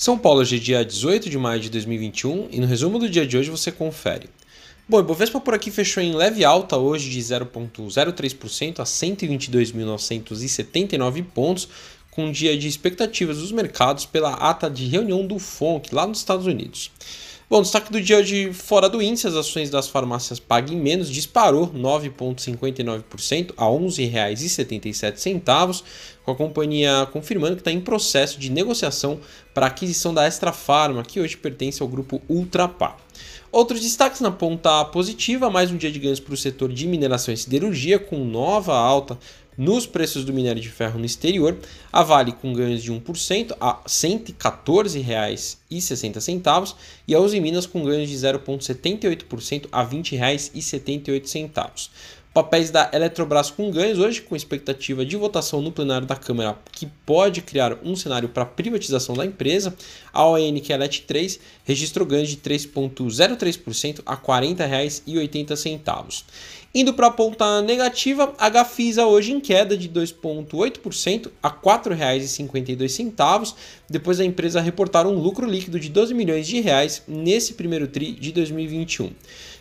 São Paulo, hoje é dia 18 de maio de 2021 e no resumo do dia de hoje você confere. Bom, Ibovespa por aqui fechou em leve alta hoje de 0,03% a 122.979 pontos, com um dia de expectativas dos mercados pela ata de reunião do FONC lá nos Estados Unidos. Bom, destaque do dia de fora do índice, as ações das farmácias Pague Menos disparou 9,59% a R$ 11,77, com a companhia confirmando que está em processo de negociação para a aquisição da Extra Farma, que hoje pertence ao grupo Ultrapar. Outros destaques na ponta positiva, mais um dia de ganhos para o setor de mineração e siderurgia, com nova alta nos preços do minério de ferro no exterior, a Vale com ganhos de 1% a R$ 114,60 e a Uzi Minas com ganhos de 0,78% a R$ 20,78. Papéis da Eletrobras com ganhos hoje, com expectativa de votação no plenário da Câmara, que pode criar um cenário para privatização da empresa. A ON, que é a LET 3, registrou ganhos de 3,03% a R$ 40,80. Indo para a ponta negativa, a Gafisa hoje em queda de 2,8% a R$ 4,52, depois da empresa reportar um lucro líquido de 12 milhões de reais nesse primeiro tri de 2021.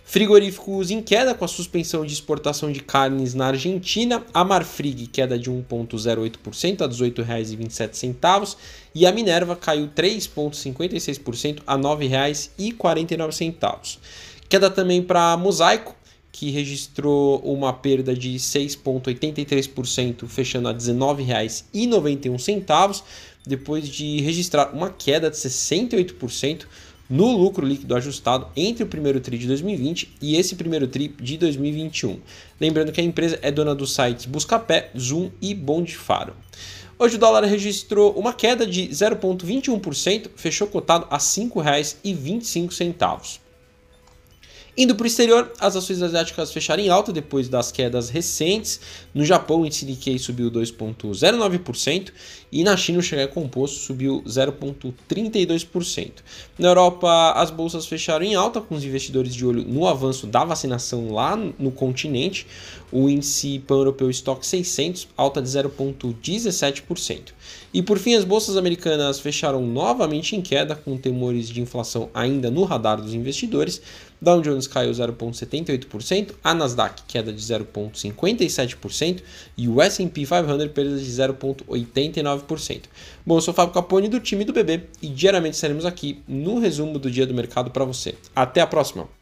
Frigoríficos em queda com a suspensão de exportação de carnes na Argentina, a Marfrig queda de 1,08% a R$ 18,27 e a Minerva caiu 3,56% a R$ 9,49. Queda também para Mosaico, que registrou uma perda de 6,83%, fechando a R$ 19,91, depois de registrar uma queda de 68% no lucro líquido ajustado entre o primeiro TRI de 2020 e esse primeiro TRI de 2021. Lembrando que a empresa é dona dos sites Buscapé, Zoom e Bondfaro. Hoje o dólar registrou uma queda de 0,21%, fechou cotado a R$ 5,25. Indo para o exterior, as ações asiáticas fecharam em alta depois das quedas recentes. No Japão, o índice Nikkei subiu 2,09% e na China o Xangai Composto subiu 0,32%. Na Europa, as bolsas fecharam em alta, com os investidores de olho no avanço da vacinação lá no continente. O índice pan-europeu Stock 600 alta de 0,17%. E por fim, as bolsas americanas fecharam novamente em queda, com temores de inflação ainda no radar dos investidores. Dow Jones caiu 0,78%, a Nasdaq queda de 0,57% e o S&P 500 perda de 0,89%. Bom, eu sou o Fábio Capone do time do BB e diariamente estaremos aqui no resumo do dia do mercado para você. Até a próxima!